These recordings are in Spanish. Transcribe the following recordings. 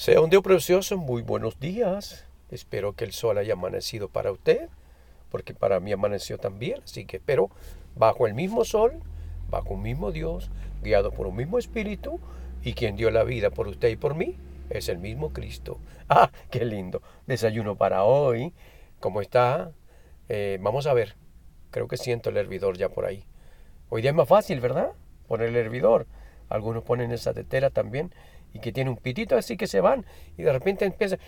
Sea un día precioso, muy buenos días. Espero que el sol haya amanecido para usted, porque para mí amaneció también. Así que espero, bajo el mismo sol, bajo un mismo Dios, guiado por un mismo Espíritu, y quien dio la vida por usted y por mí, es el mismo Cristo. ¡Ah, qué lindo! Desayuno para hoy. ¿Cómo está? Eh, vamos a ver. Creo que siento el hervidor ya por ahí. Hoy día es más fácil, ¿verdad? Poner el hervidor. Algunos ponen esa tetera también y que tiene un pitito así que se van y de repente empieza...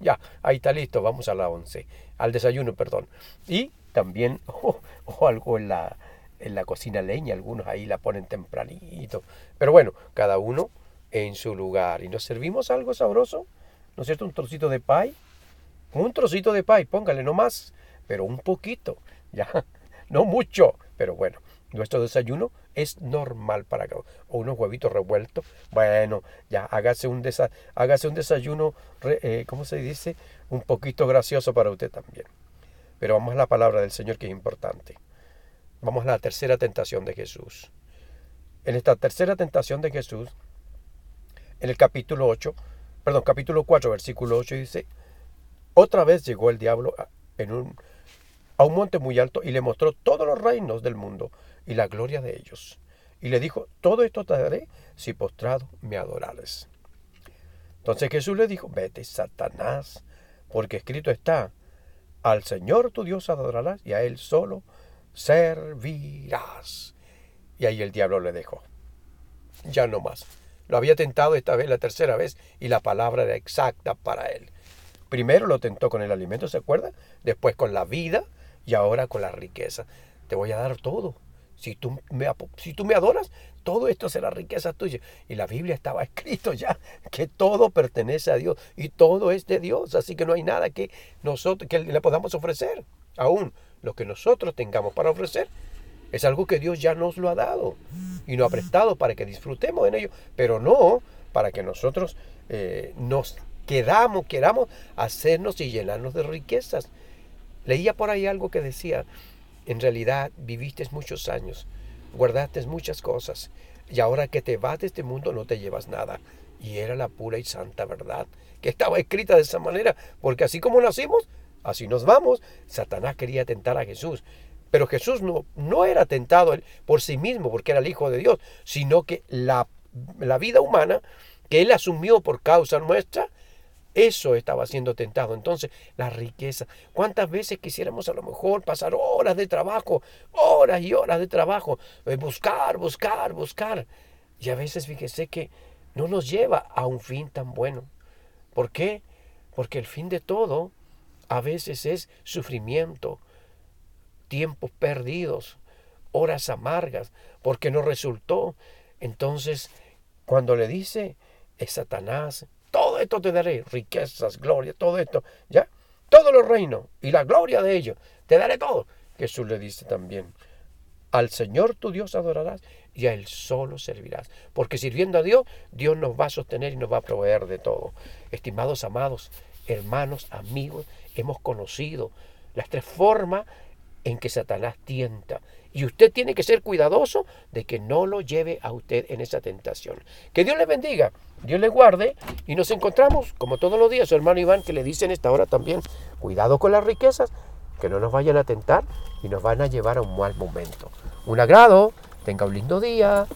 Ya, ahí está listo, vamos a la once, al desayuno, perdón. Y también, o algo en la, en la cocina leña, algunos ahí la ponen tempranito. Pero bueno, cada uno en su lugar. Y nos servimos algo sabroso, ¿no es cierto? Un trocito de pay. Un trocito de pay, póngale, no más, pero un poquito, ya, no mucho, pero bueno. Nuestro desayuno es normal para o unos huevitos revueltos. Bueno, ya hágase un, hágase un desayuno, eh, ¿cómo se dice? Un poquito gracioso para usted también. Pero vamos a la palabra del Señor que es importante. Vamos a la tercera tentación de Jesús. En esta tercera tentación de Jesús, en el capítulo 8, perdón, capítulo 4, versículo 8 dice, otra vez llegó el diablo en un, a un monte muy alto y le mostró todos los reinos del mundo y la gloria de ellos. Y le dijo, todo esto te daré si postrado me adorares. Entonces Jesús le dijo, vete, Satanás, porque escrito está, al Señor tu Dios adorarás y a Él solo servirás. Y ahí el diablo le dejó. Ya no más. Lo había tentado esta vez, la tercera vez, y la palabra era exacta para él. Primero lo tentó con el alimento, ¿se acuerda? Después con la vida y ahora con la riqueza. Te voy a dar todo. Si tú, me, si tú me adoras, todo esto será riqueza tuya. Y la Biblia estaba escrito ya que todo pertenece a Dios y todo es de Dios. Así que no hay nada que nosotros que le podamos ofrecer. Aún lo que nosotros tengamos para ofrecer es algo que Dios ya nos lo ha dado y nos ha prestado para que disfrutemos en ello, pero no para que nosotros eh, nos quedamos, queramos hacernos y llenarnos de riquezas. Leía por ahí algo que decía, en realidad viviste muchos años, guardaste muchas cosas, y ahora que te vas de este mundo no te llevas nada. Y era la pura y santa verdad, que estaba escrita de esa manera, porque así como nacimos, así nos vamos. Satanás quería tentar a Jesús, pero Jesús no, no era tentado por sí mismo, porque era el Hijo de Dios, sino que la, la vida humana que él asumió por causa nuestra, eso estaba siendo tentado. Entonces, la riqueza. ¿Cuántas veces quisiéramos a lo mejor pasar horas de trabajo, horas y horas de trabajo, eh, buscar, buscar, buscar? Y a veces fíjese que no nos lleva a un fin tan bueno. ¿Por qué? Porque el fin de todo a veces es sufrimiento, tiempos perdidos, horas amargas, porque no resultó. Entonces, cuando le dice, es Satanás, esto te daré, riquezas, gloria, todo esto, ¿ya? Todos los reinos y la gloria de ellos, te daré todo. Jesús le dice también, al Señor tu Dios adorarás y a Él solo servirás. Porque sirviendo a Dios, Dios nos va a sostener y nos va a proveer de todo. Estimados amados, hermanos, amigos, hemos conocido las tres formas en que Satanás tienta. Y usted tiene que ser cuidadoso de que no lo lleve a usted en esa tentación. Que Dios le bendiga, Dios le guarde y nos encontramos, como todos los días, su hermano Iván que le dice en esta hora también, cuidado con las riquezas, que no nos vayan a tentar y nos van a llevar a un mal momento. Un agrado, tenga un lindo día.